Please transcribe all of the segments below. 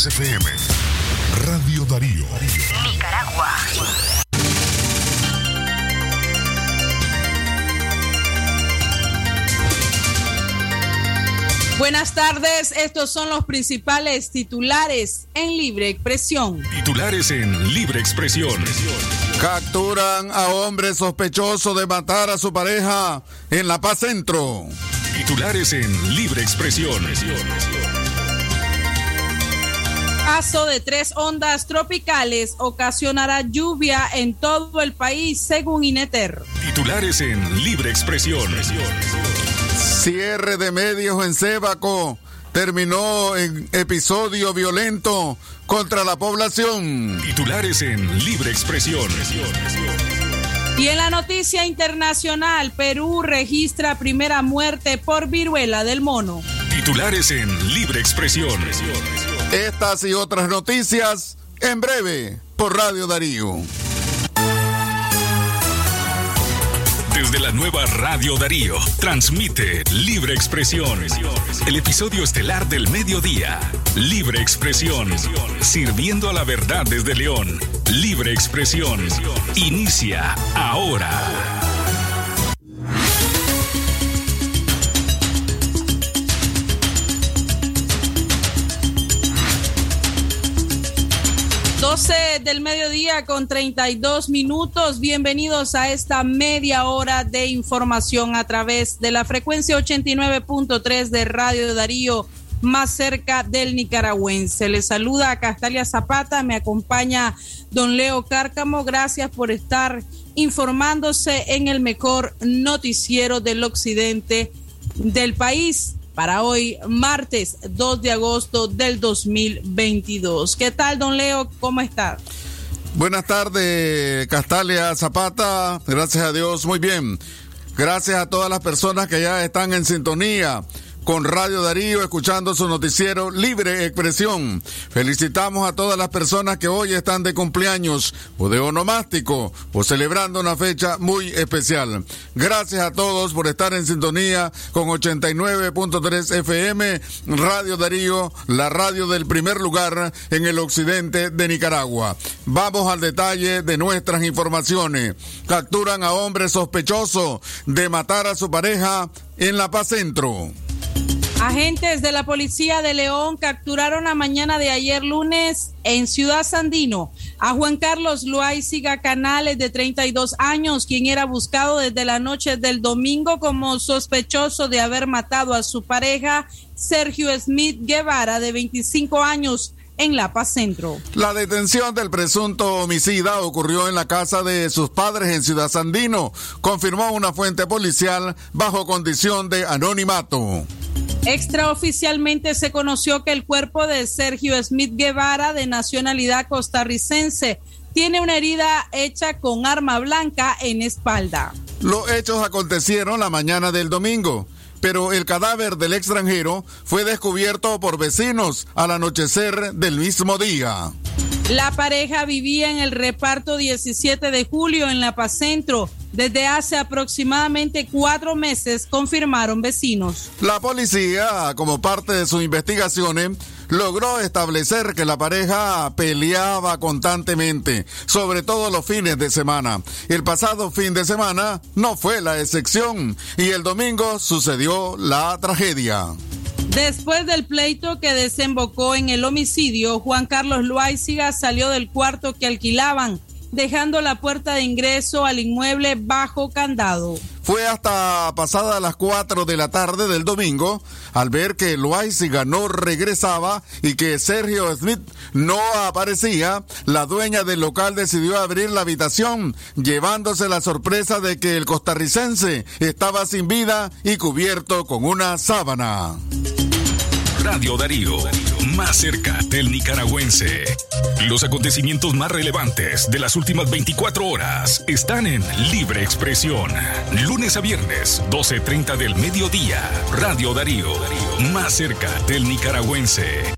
100.3 FM. Radio Darío. Nicaragua. Buenas tardes, estos son los principales titulares en Libre Expresión. Titulares en Libre Expresión. Capturan a hombre sospechoso de matar a su pareja en La Paz Centro. Titulares en Libre Expresión. Paso de tres ondas tropicales ocasionará lluvia en todo el país, según Ineter. Titulares en Libre Expresión. Cierre de medios en Sébaco terminó en episodio violento contra la población. Titulares en Libre Expresión. Y en la noticia internacional, Perú registra primera muerte por viruela del mono. Titulares en Libre Expresión. Estas y otras noticias en breve por Radio Darío. Desde la nueva Radio Darío, transmite Libre Expresión. El episodio estelar del mediodía. Libre Expresión. Sirviendo a la verdad desde León. Libre Expresión. Inicia ahora. 12 del mediodía con 32 minutos. Bienvenidos a esta media hora de información a través de la frecuencia 89.3 de Radio Darío, más cerca del nicaragüense. Les saluda Castalia Zapata, me acompaña don Leo Cárcamo. Gracias por estar informándose en el mejor noticiero del occidente del país para hoy, martes 2 de agosto del 2022. ¿Qué tal, don Leo? ¿Cómo está? Buenas tardes, Castalia Zapata. Gracias a Dios, muy bien. Gracias a todas las personas que ya están en sintonía con Radio Darío, escuchando su noticiero Libre Expresión. Felicitamos a todas las personas que hoy están de cumpleaños o de onomástico o celebrando una fecha muy especial. Gracias a todos por estar en sintonía con 89.3 FM, Radio Darío, la radio del primer lugar en el occidente de Nicaragua. Vamos al detalle de nuestras informaciones. Capturan a hombre sospechoso de matar a su pareja en La Paz Centro. Agentes de la Policía de León capturaron la mañana de ayer lunes en Ciudad Sandino a Juan Carlos Loaiziga Canales de 32 años, quien era buscado desde la noche del domingo como sospechoso de haber matado a su pareja Sergio Smith Guevara de 25 años en La Paz Centro. La detención del presunto homicida ocurrió en la casa de sus padres en Ciudad Sandino, confirmó una fuente policial bajo condición de anonimato. Extraoficialmente se conoció que el cuerpo de Sergio Smith Guevara, de nacionalidad costarricense, tiene una herida hecha con arma blanca en espalda. Los hechos acontecieron la mañana del domingo, pero el cadáver del extranjero fue descubierto por vecinos al anochecer del mismo día. La pareja vivía en el reparto 17 de julio en La Paz Centro. Desde hace aproximadamente cuatro meses, confirmaron vecinos. La policía, como parte de sus investigaciones, logró establecer que la pareja peleaba constantemente, sobre todo los fines de semana. El pasado fin de semana no fue la excepción y el domingo sucedió la tragedia. Después del pleito que desembocó en el homicidio, Juan Carlos Loaiziga salió del cuarto que alquilaban, dejando la puerta de ingreso al inmueble bajo candado. Fue hasta pasada las 4 de la tarde del domingo, al ver que Loaiziga no regresaba y que Sergio Smith no aparecía, la dueña del local decidió abrir la habitación, llevándose la sorpresa de que el costarricense estaba sin vida y cubierto con una sábana. Radio Darío, más cerca del nicaragüense. Los acontecimientos más relevantes de las últimas 24 horas están en Libre Expresión. Lunes a viernes, 12.30 del mediodía. Radio Darío, más cerca del nicaragüense.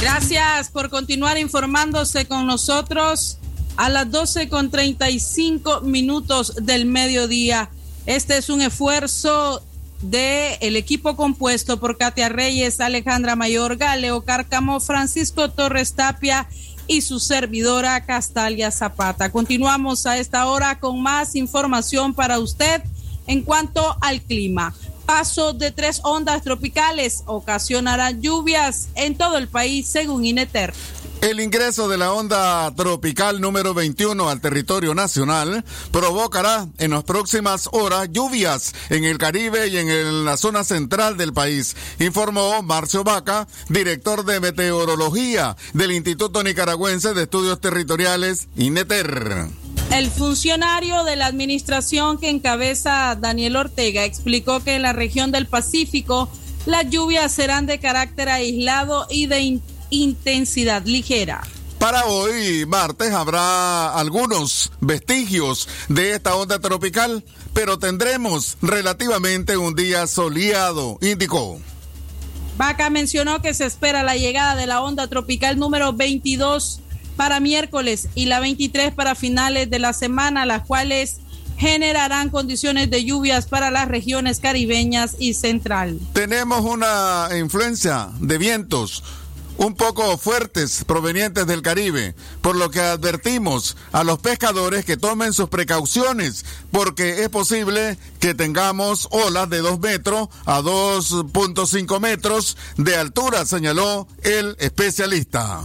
Gracias por continuar informándose con nosotros a las 12 con 35 minutos del mediodía. Este es un esfuerzo del el equipo compuesto por Katia Reyes, Alejandra Mayor, Galeo Cárcamo, Francisco Torres Tapia y su servidora Castalia Zapata. Continuamos a esta hora con más información para usted en cuanto al clima. Paso de tres ondas tropicales ocasionarán lluvias en todo el país, según INETER. El ingreso de la onda tropical número 21 al territorio nacional provocará en las próximas horas lluvias en el Caribe y en la zona central del país, informó Marcio Vaca, director de meteorología del Instituto Nicaragüense de Estudios Territoriales, INETER. El funcionario de la administración que encabeza Daniel Ortega explicó que en la región del Pacífico las lluvias serán de carácter aislado y de intensidad ligera. Para hoy, martes, habrá algunos vestigios de esta onda tropical, pero tendremos relativamente un día soleado, indicó. Vaca mencionó que se espera la llegada de la onda tropical número 22 para miércoles y la 23 para finales de la semana, las cuales generarán condiciones de lluvias para las regiones caribeñas y central. Tenemos una influencia de vientos un poco fuertes provenientes del Caribe, por lo que advertimos a los pescadores que tomen sus precauciones, porque es posible que tengamos olas de 2 metros a 2.5 metros de altura, señaló el especialista.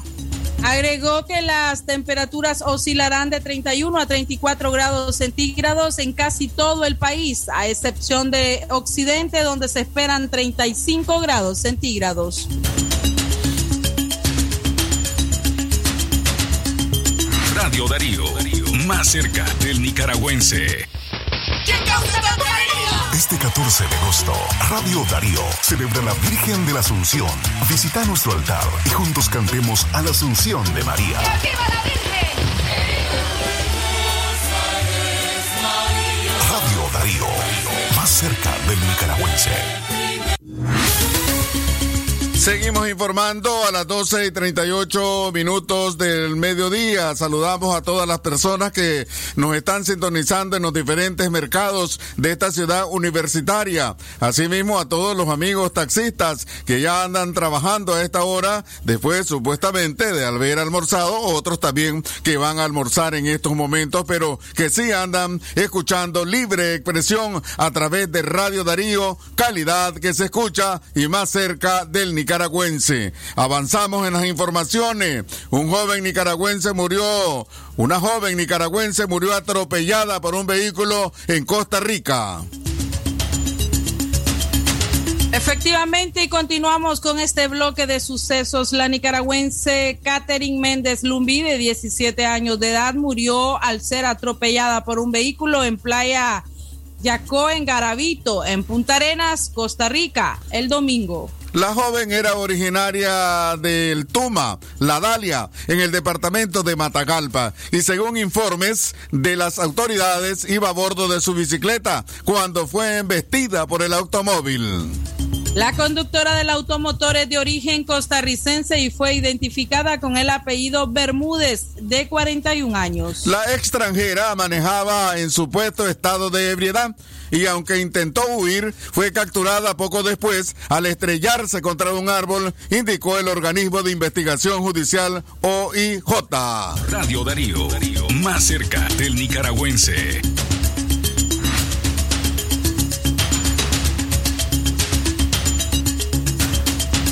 Agregó que las temperaturas oscilarán de 31 a 34 grados centígrados en casi todo el país, a excepción de Occidente, donde se esperan 35 grados centígrados. Radio Darío, más cerca del nicaragüense. Este 14 de agosto, Radio Darío celebra la Virgen de la Asunción. Visita nuestro altar y juntos cantemos a la Asunción de María. ¡Viva la Virgen! Radio Darío, más cerca del nicaragüense. Seguimos informando a las 12 y 38 minutos del mediodía. Saludamos a todas las personas que nos están sintonizando en los diferentes mercados de esta ciudad universitaria. Asimismo a todos los amigos taxistas que ya andan trabajando a esta hora, después supuestamente de haber almorzado, otros también que van a almorzar en estos momentos, pero que sí andan escuchando libre expresión a través de Radio Darío, calidad que se escucha y más cerca del Nicaragua nicaragüense. Avanzamos en las informaciones. Un joven nicaragüense murió, una joven nicaragüense murió atropellada por un vehículo en Costa Rica. Efectivamente, y continuamos con este bloque de sucesos. La nicaragüense Catherine Méndez Lumbi, de 17 años de edad, murió al ser atropellada por un vehículo en playa Yacó, en Garavito, en Punta Arenas, Costa Rica, el domingo. La joven era originaria del Tuma, La Dalia, en el departamento de Matagalpa, y según informes de las autoridades iba a bordo de su bicicleta cuando fue embestida por el automóvil. La conductora del automotor es de origen costarricense y fue identificada con el apellido Bermúdez, de 41 años. La extranjera manejaba en supuesto estado de ebriedad y aunque intentó huir, fue capturada poco después al estrellarse contra un árbol, indicó el organismo de investigación judicial OIJ. Radio Darío, más cerca del nicaragüense.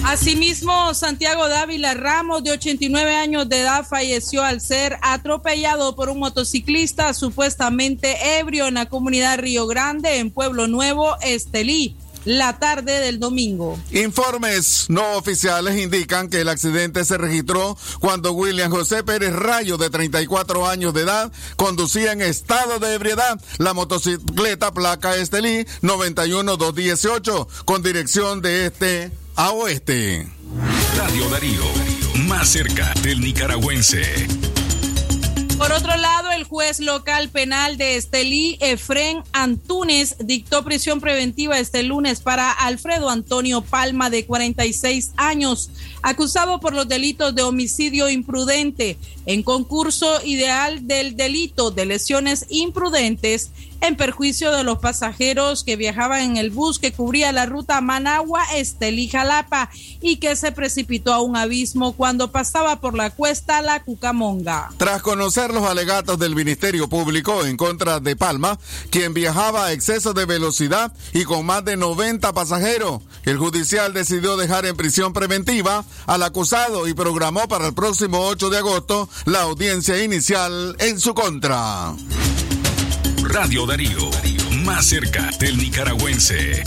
Asimismo, Santiago Dávila Ramos, de 89 años de edad, falleció al ser atropellado por un motociclista supuestamente ebrio en la comunidad Río Grande, en Pueblo Nuevo, Estelí la tarde del domingo. Informes no oficiales indican que el accidente se registró cuando William José Pérez Rayo, de 34 años de edad, conducía en estado de ebriedad la motocicleta placa Estelí 91218 con dirección de este a oeste. Radio Darío, más cerca del nicaragüense. Por otro lado, el juez local penal de Estelí, Efren Antunes, dictó prisión preventiva este lunes para Alfredo Antonio Palma, de 46 años, acusado por los delitos de homicidio imprudente en concurso ideal del delito de lesiones imprudentes en perjuicio de los pasajeros que viajaban en el bus que cubría la ruta Managua, Estelí, Jalapa y que se precipitó a un abismo cuando pasaba por la cuesta La Cucamonga. Tras conocer los alegatos del Ministerio Público en contra de Palma, quien viajaba a exceso de velocidad y con más de 90 pasajeros, el judicial decidió dejar en prisión preventiva al acusado y programó para el próximo 8 de agosto la audiencia inicial en su contra. Radio Darío, más cerca del nicaragüense.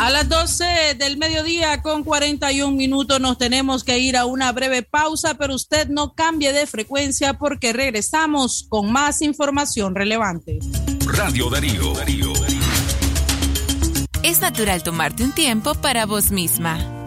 A las 12 del mediodía con 41 minutos nos tenemos que ir a una breve pausa, pero usted no cambie de frecuencia porque regresamos con más información relevante. Radio Darío. Darío. Es natural tomarte un tiempo para vos misma.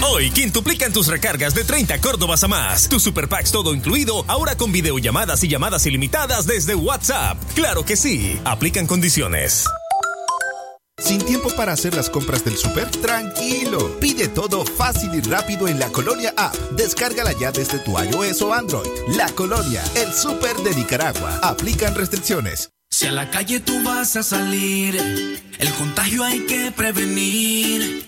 Hoy quintuplican tus recargas de 30 Córdobas a más. Tu Super Packs todo incluido, ahora con videollamadas y llamadas ilimitadas desde WhatsApp. Claro que sí. Aplican condiciones. ¿Sin tiempo para hacer las compras del super? Tranquilo. Pide todo fácil y rápido en La Colonia App. Descárgala ya desde tu iOS o Android. La Colonia, el super de Nicaragua. Aplican restricciones. Si a la calle tú vas a salir, el contagio hay que prevenir.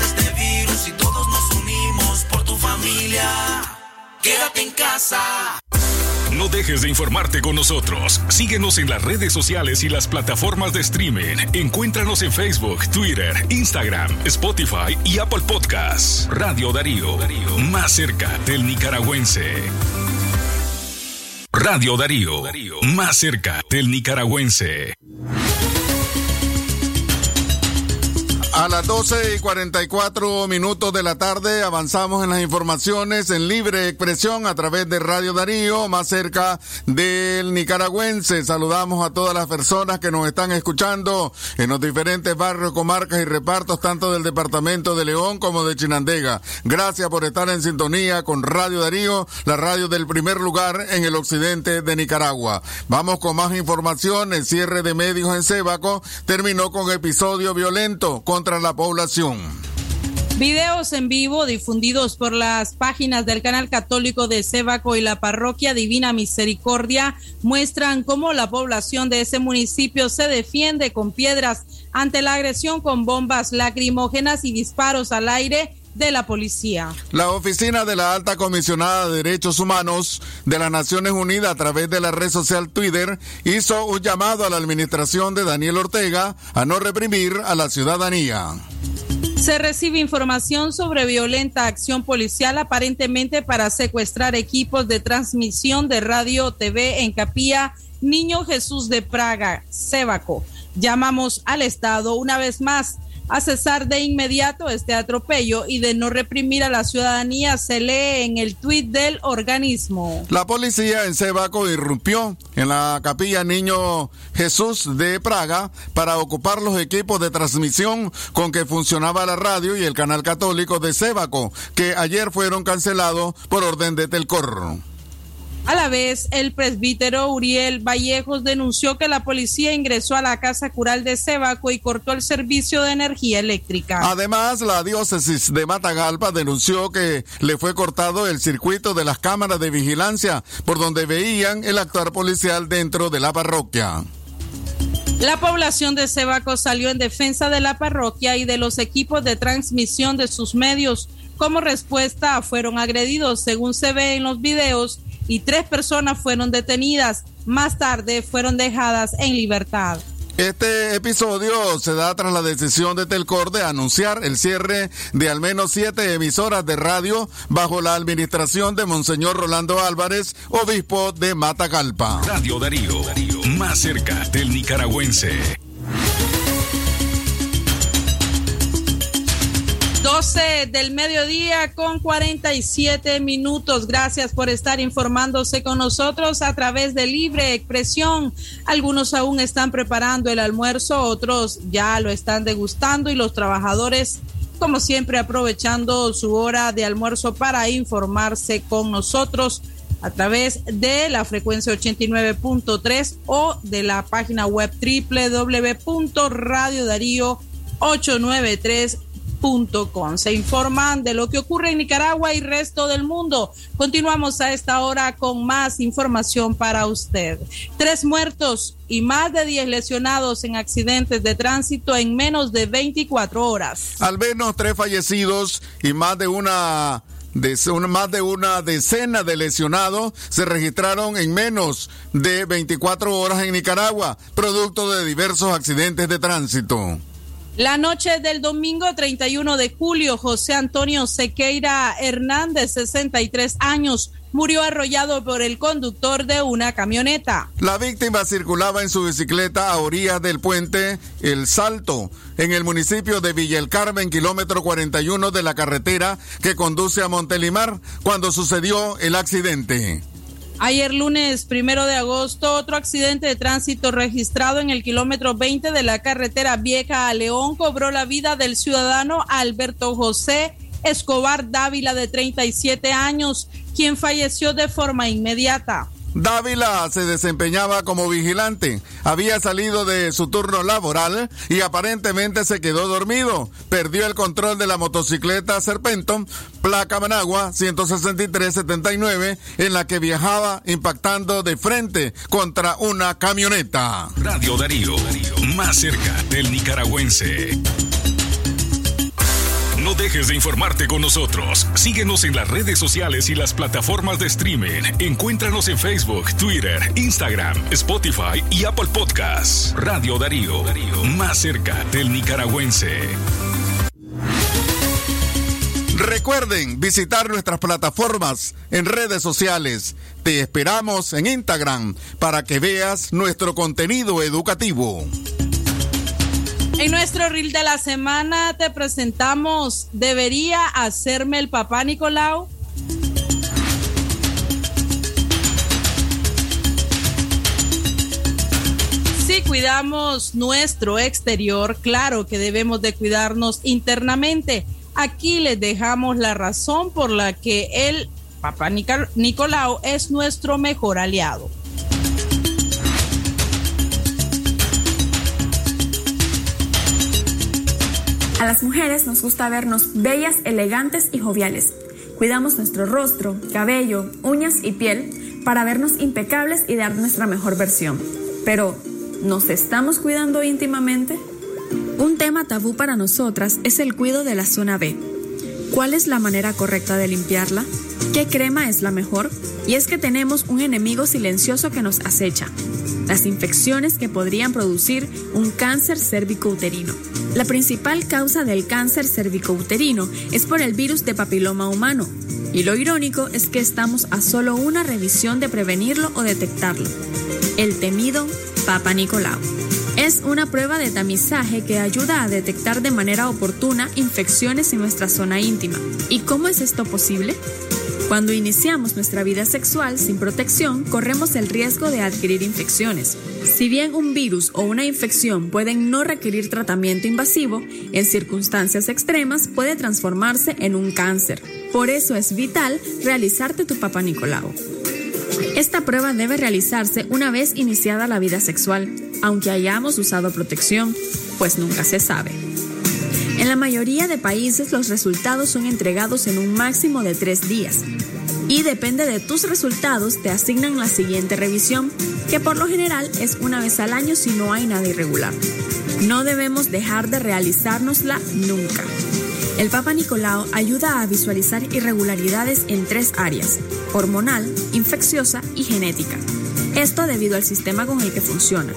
Este virus y todos nos unimos por tu familia. Quédate en casa. No dejes de informarte con nosotros. Síguenos en las redes sociales y las plataformas de streaming. Encuéntranos en Facebook, Twitter, Instagram, Spotify y Apple Podcasts. Radio Darío, más cerca del nicaragüense. Radio Darío, más cerca del nicaragüense. Las 12 y 44 minutos de la tarde avanzamos en las informaciones en libre expresión a través de Radio Darío, más cerca del nicaragüense. Saludamos a todas las personas que nos están escuchando en los diferentes barrios, comarcas y repartos, tanto del departamento de León como de Chinandega. Gracias por estar en sintonía con Radio Darío, la radio del primer lugar en el occidente de Nicaragua. Vamos con más información. El cierre de medios en Sébaco terminó con episodio violento contra la población. Videos en vivo difundidos por las páginas del canal católico de Sébaco y la parroquia Divina Misericordia muestran cómo la población de ese municipio se defiende con piedras ante la agresión con bombas lacrimógenas y disparos al aire de la policía. La oficina de la alta comisionada de derechos humanos de las Naciones Unidas a través de la red social Twitter hizo un llamado a la administración de Daniel Ortega a no reprimir a la ciudadanía. Se recibe información sobre violenta acción policial aparentemente para secuestrar equipos de transmisión de radio TV en Capilla Niño Jesús de Praga, Sébaco. Llamamos al Estado una vez más a cesar de inmediato este atropello y de no reprimir a la ciudadanía, se lee en el tuit del organismo. La policía en Sebaco irrumpió en la capilla Niño Jesús de Praga para ocupar los equipos de transmisión con que funcionaba la radio y el canal católico de Sebaco, que ayer fueron cancelados por orden de Telcor. A la vez, el presbítero Uriel Vallejos denunció que la policía ingresó a la casa cural de Sebaco y cortó el servicio de energía eléctrica. Además, la diócesis de Matagalpa denunció que le fue cortado el circuito de las cámaras de vigilancia por donde veían el actuar policial dentro de la parroquia. La población de Sebaco salió en defensa de la parroquia y de los equipos de transmisión de sus medios. Como respuesta, fueron agredidos, según se ve en los videos, y tres personas fueron detenidas. Más tarde fueron dejadas en libertad. Este episodio se da tras la decisión de Telcor de anunciar el cierre de al menos siete emisoras de radio bajo la administración de Monseñor Rolando Álvarez, obispo de Matagalpa. Radio Darío, más cerca del nicaragüense. 12 del mediodía con 47 minutos. Gracias por estar informándose con nosotros a través de Libre Expresión. Algunos aún están preparando el almuerzo, otros ya lo están degustando y los trabajadores, como siempre, aprovechando su hora de almuerzo para informarse con nosotros a través de la frecuencia 89.3 o de la página web www.radiodarío893 se informan de lo que ocurre en Nicaragua y resto del mundo. Continuamos a esta hora con más información para usted. Tres muertos y más de 10 lesionados en accidentes de tránsito en menos de 24 horas. Al menos tres fallecidos y más de una de más de una decena de lesionados se registraron en menos de 24 horas en Nicaragua, producto de diversos accidentes de tránsito. La noche del domingo 31 de julio, José Antonio Sequeira Hernández, 63 años, murió arrollado por el conductor de una camioneta. La víctima circulaba en su bicicleta a orillas del puente El Salto, en el municipio de Villa El Carmen, kilómetro 41 de la carretera que conduce a Montelimar, cuando sucedió el accidente. Ayer lunes primero de agosto, otro accidente de tránsito registrado en el kilómetro 20 de la carretera vieja a León cobró la vida del ciudadano Alberto José Escobar Dávila de 37 años, quien falleció de forma inmediata. Dávila se desempeñaba como vigilante, había salido de su turno laboral y aparentemente se quedó dormido. Perdió el control de la motocicleta Serpenton, placa Managua 16379, en la que viajaba impactando de frente contra una camioneta. Radio Darío, más cerca del nicaragüense. No dejes de informarte con nosotros. Síguenos en las redes sociales y las plataformas de streaming. Encuéntranos en Facebook, Twitter, Instagram, Spotify y Apple Podcasts. Radio Darío, más cerca del nicaragüense. Recuerden visitar nuestras plataformas en redes sociales. Te esperamos en Instagram para que veas nuestro contenido educativo. En nuestro reel de la semana te presentamos ¿Debería hacerme el papá Nicolau? Si cuidamos nuestro exterior, claro que debemos de cuidarnos internamente. Aquí les dejamos la razón por la que el papá Nicolau es nuestro mejor aliado. A las mujeres nos gusta vernos bellas, elegantes y joviales. Cuidamos nuestro rostro, cabello, uñas y piel para vernos impecables y dar nuestra mejor versión. Pero, ¿nos estamos cuidando íntimamente? Un tema tabú para nosotras es el cuidado de la zona B. ¿Cuál es la manera correcta de limpiarla? ¿Qué crema es la mejor? Y es que tenemos un enemigo silencioso que nos acecha, las infecciones que podrían producir un cáncer cérvico uterino. La principal causa del cáncer cervicouterino es por el virus de papiloma humano. Y lo irónico es que estamos a solo una revisión de prevenirlo o detectarlo. El temido Papa Nicolau. Es una prueba de tamizaje que ayuda a detectar de manera oportuna infecciones en nuestra zona íntima. ¿Y cómo es esto posible? Cuando iniciamos nuestra vida sexual sin protección, corremos el riesgo de adquirir infecciones. Si bien un virus o una infección pueden no requerir tratamiento invasivo, en circunstancias extremas puede transformarse en un cáncer. Por eso es vital realizarte tu Papa Nicolau. Esta prueba debe realizarse una vez iniciada la vida sexual, aunque hayamos usado protección, pues nunca se sabe. En la mayoría de países los resultados son entregados en un máximo de tres días y depende de tus resultados te asignan la siguiente revisión, que por lo general es una vez al año si no hay nada irregular. No debemos dejar de realizárnosla nunca. El Papa Nicolau ayuda a visualizar irregularidades en tres áreas, hormonal, infecciosa y genética. Esto debido al sistema con el que funciona.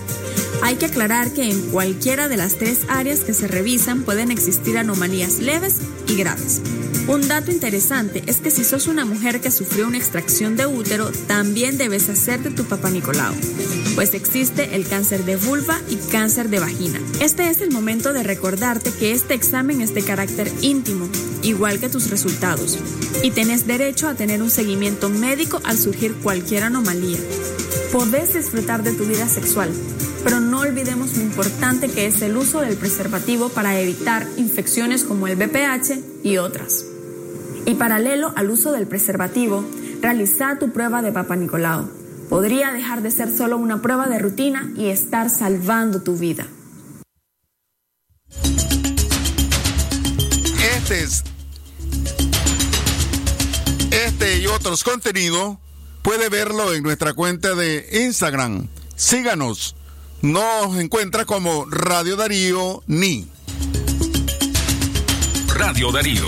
Hay que aclarar que en cualquiera de las tres áreas que se revisan pueden existir anomalías leves y graves. Un dato interesante es que si sos una mujer que sufrió una extracción de útero, también debes hacerte tu Papa Nicolau, pues existe el cáncer de vulva y cáncer de vagina. Este es el momento de recordarte que este examen es de carácter íntimo, igual que tus resultados, y tenés derecho a tener un seguimiento médico al surgir cualquier anomalía. Podés disfrutar de tu vida sexual, pero no olvidemos lo importante que es el uso del preservativo para evitar infecciones como el BPH y otras. Y paralelo al uso del preservativo, realiza tu prueba de Papa Nicolau. Podría dejar de ser solo una prueba de rutina y estar salvando tu vida. Este es este y otros contenidos puede verlo en nuestra cuenta de Instagram. Síganos. Nos encuentra como Radio Darío Ni. Radio Darío.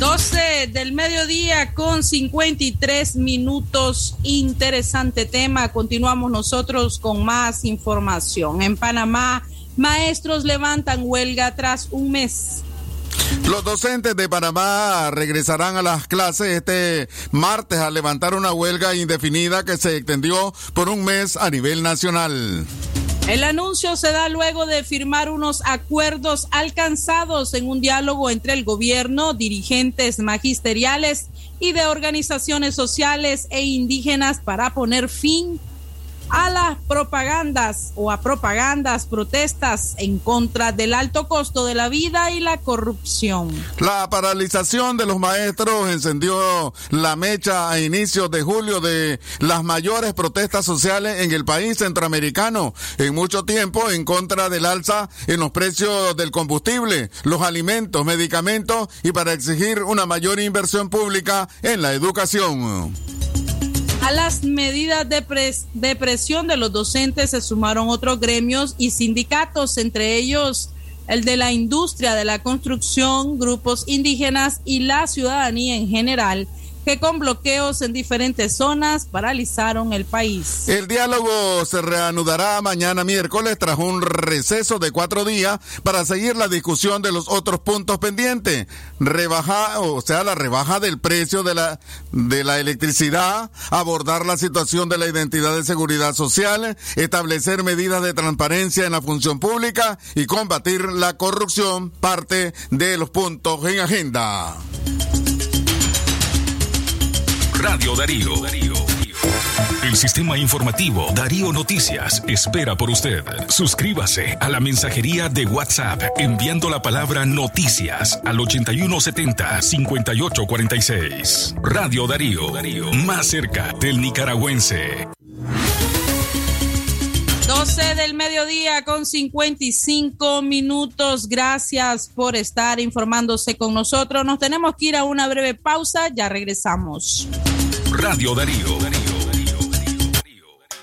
12 del mediodía con 53 minutos. Interesante tema. Continuamos nosotros con más información. En Panamá, maestros levantan huelga tras un mes los docentes de Panamá regresarán a las clases este martes a levantar una huelga indefinida que se extendió por un mes a nivel nacional. El anuncio se da luego de firmar unos acuerdos alcanzados en un diálogo entre el gobierno, dirigentes magisteriales y de organizaciones sociales e indígenas para poner fin a las propagandas o a propagandas, protestas en contra del alto costo de la vida y la corrupción. La paralización de los maestros encendió la mecha a inicios de julio de las mayores protestas sociales en el país centroamericano en mucho tiempo en contra del alza en los precios del combustible, los alimentos, medicamentos y para exigir una mayor inversión pública en la educación. A las medidas de, de, presión de los docentes se sumaron otros gremios y sindicatos, entre ellos el de la industria de la construcción, grupos indígenas y la ciudadanía en general, que con bloqueos en diferentes zonas paralizaron el país. El diálogo se reanudará mañana miércoles tras un receso de cuatro días para seguir la discusión de los otros puntos pendientes. Rebaja, o sea, la rebaja del precio de la, de la electricidad, abordar la situación de la identidad de seguridad social, establecer medidas de transparencia en la función pública y combatir la corrupción, parte de los puntos en agenda. Radio Darío. El sistema informativo Darío Noticias espera por usted. Suscríbase a la mensajería de WhatsApp enviando la palabra noticias al 8170-5846. Radio Darío, más cerca del nicaragüense. 12 del mediodía con 55 minutos. Gracias por estar informándose con nosotros. Nos tenemos que ir a una breve pausa. Ya regresamos. Radio Darío.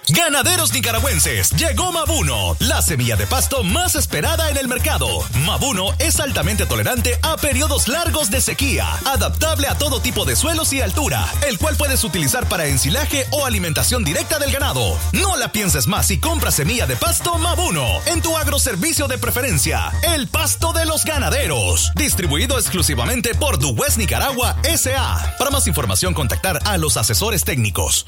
Ganaderos nicaragüenses, llegó Mabuno, la semilla de pasto más esperada en el mercado. Mabuno es altamente tolerante a periodos largos de sequía, adaptable a todo tipo de suelos y altura, el cual puedes utilizar para ensilaje o alimentación directa del ganado. No la pienses más y compra semilla de pasto Mabuno en tu agroservicio de preferencia, el pasto de los ganaderos. Distribuido exclusivamente por Duwest Nicaragua SA. Para más información, contactar a los asesores técnicos.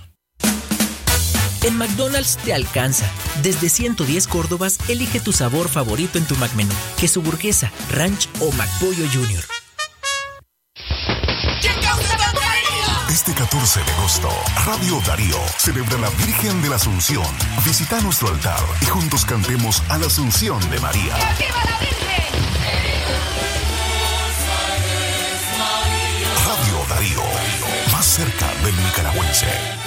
En McDonald's te alcanza. Desde 110 Córdobas, elige tu sabor favorito en tu McMenú. Queso burguesa, ranch o McPollo Junior. Este 14 de agosto, Radio Darío celebra la Virgen de la Asunción. Visita nuestro altar y juntos cantemos a la Asunción de María. Radio Darío, más cerca del nicaragüense.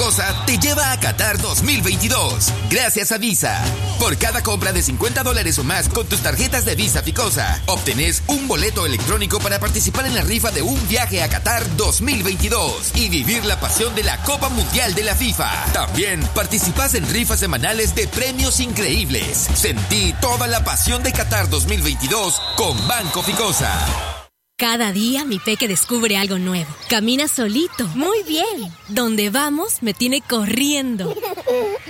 Ficosa te lleva a Qatar 2022. Gracias a Visa. Por cada compra de 50 dólares o más con tus tarjetas de Visa Ficosa, obtenés un boleto electrónico para participar en la rifa de un viaje a Qatar 2022 y vivir la pasión de la Copa Mundial de la FIFA. También participas en rifas semanales de premios increíbles. Sentí toda la pasión de Qatar 2022 con Banco Ficosa. Cada día mi peque descubre algo nuevo. Camina solito. Muy bien. Donde vamos me tiene corriendo.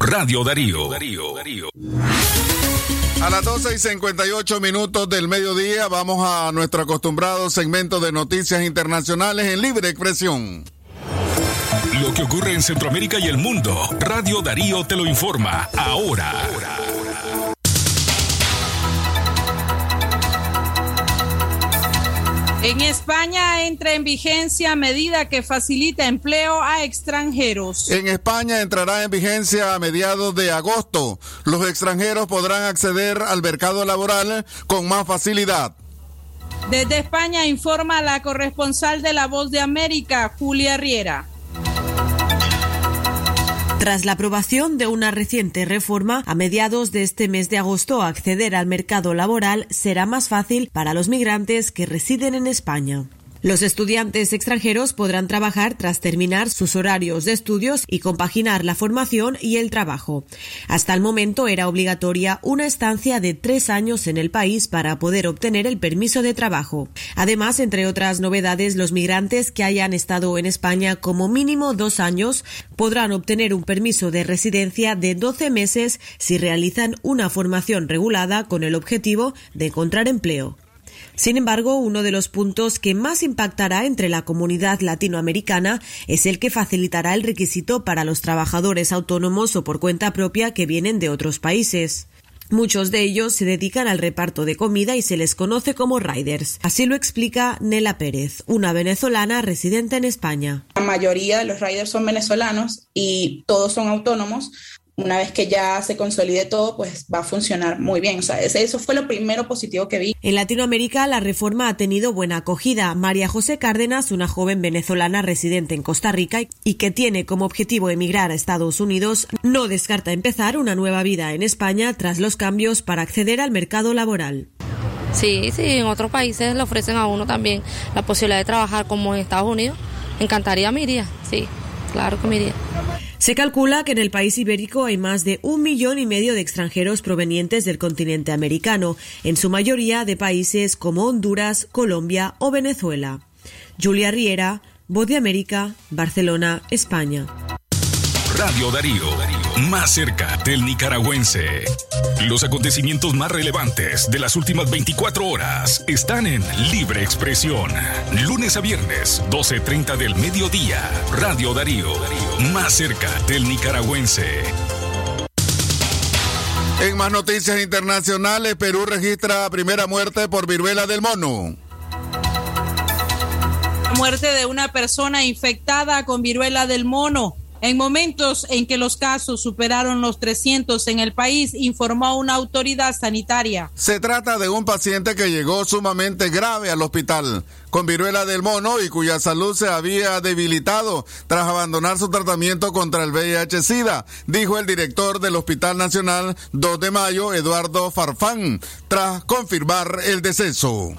Radio Darío. Darío. A las 12 y 58 minutos del mediodía vamos a nuestro acostumbrado segmento de noticias internacionales en libre expresión. Lo que ocurre en Centroamérica y el mundo, Radio Darío te lo informa ahora. En España entra en vigencia medida que facilita empleo a extranjeros. En España entrará en vigencia a mediados de agosto. Los extranjeros podrán acceder al mercado laboral con más facilidad. Desde España informa la corresponsal de La Voz de América, Julia Riera. Tras la aprobación de una reciente reforma, a mediados de este mes de agosto acceder al mercado laboral será más fácil para los migrantes que residen en España. Los estudiantes extranjeros podrán trabajar tras terminar sus horarios de estudios y compaginar la formación y el trabajo. Hasta el momento era obligatoria una estancia de tres años en el país para poder obtener el permiso de trabajo. Además, entre otras novedades, los migrantes que hayan estado en España como mínimo dos años podrán obtener un permiso de residencia de 12 meses si realizan una formación regulada con el objetivo de encontrar empleo. Sin embargo, uno de los puntos que más impactará entre la comunidad latinoamericana es el que facilitará el requisito para los trabajadores autónomos o por cuenta propia que vienen de otros países. Muchos de ellos se dedican al reparto de comida y se les conoce como riders. Así lo explica Nela Pérez, una venezolana residente en España. La mayoría de los riders son venezolanos y todos son autónomos, una vez que ya se consolide todo, pues va a funcionar muy bien. O sea, eso fue lo primero positivo que vi. En Latinoamérica, la reforma ha tenido buena acogida. María José Cárdenas, una joven venezolana residente en Costa Rica y que tiene como objetivo emigrar a Estados Unidos, no descarta empezar una nueva vida en España tras los cambios para acceder al mercado laboral. Sí, sí, en otros países le ofrecen a uno también la posibilidad de trabajar como en Estados Unidos. Encantaría, me iría, sí, claro que me iría. Se calcula que en el país ibérico hay más de un millón y medio de extranjeros provenientes del continente americano, en su mayoría de países como Honduras, Colombia o Venezuela. Julia Riera, Voz de América, Barcelona, España. Radio Darío, más cerca del nicaragüense. Los acontecimientos más relevantes de las últimas 24 horas están en Libre Expresión. Lunes a viernes, 12.30 del mediodía. Radio Darío, más cerca del nicaragüense. En más noticias internacionales, Perú registra primera muerte por viruela del mono. Muerte de una persona infectada con viruela del mono. En momentos en que los casos superaron los 300 en el país, informó una autoridad sanitaria. Se trata de un paciente que llegó sumamente grave al hospital con viruela del mono y cuya salud se había debilitado tras abandonar su tratamiento contra el VIH-Sida, dijo el director del Hospital Nacional 2 de Mayo, Eduardo Farfán, tras confirmar el deceso.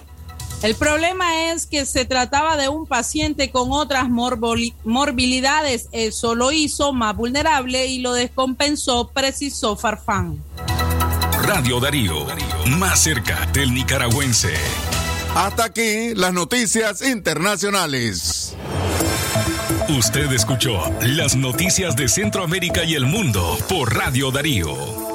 El problema es que se trataba de un paciente con otras morbilidades. Eso lo hizo más vulnerable y lo descompensó, precisó Farfán. Radio Darío, más cerca del nicaragüense. Hasta aquí las noticias internacionales. Usted escuchó las noticias de Centroamérica y el mundo por Radio Darío.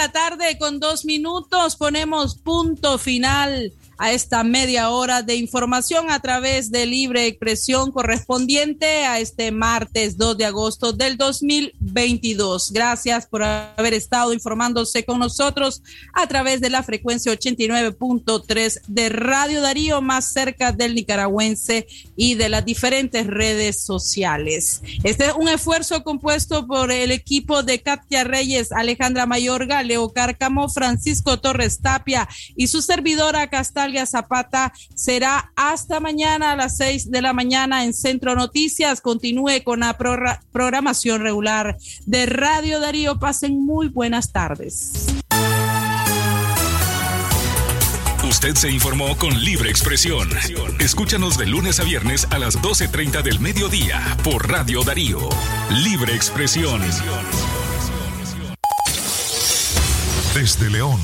La tarde con dos minutos. Ponemos punto final a esta media hora de información a través de libre expresión correspondiente a este martes 2 de agosto del 2022. Gracias por haber estado informándose con nosotros a través de la frecuencia 89.3 de Radio Darío, más cerca del nicaragüense y de las diferentes redes sociales. Este es un esfuerzo compuesto por el equipo de Katia Reyes, Alejandra Mayorga, Leo Cárcamo, Francisco Torres Tapia y su servidora Castal Zapata será hasta mañana a las 6 de la mañana en Centro Noticias. Continúe con la programación regular de Radio Darío. Pasen muy buenas tardes. Usted se informó con libre expresión. Escúchanos de lunes a viernes a las 12.30 del mediodía por Radio Darío. Libre expresión. Desde León.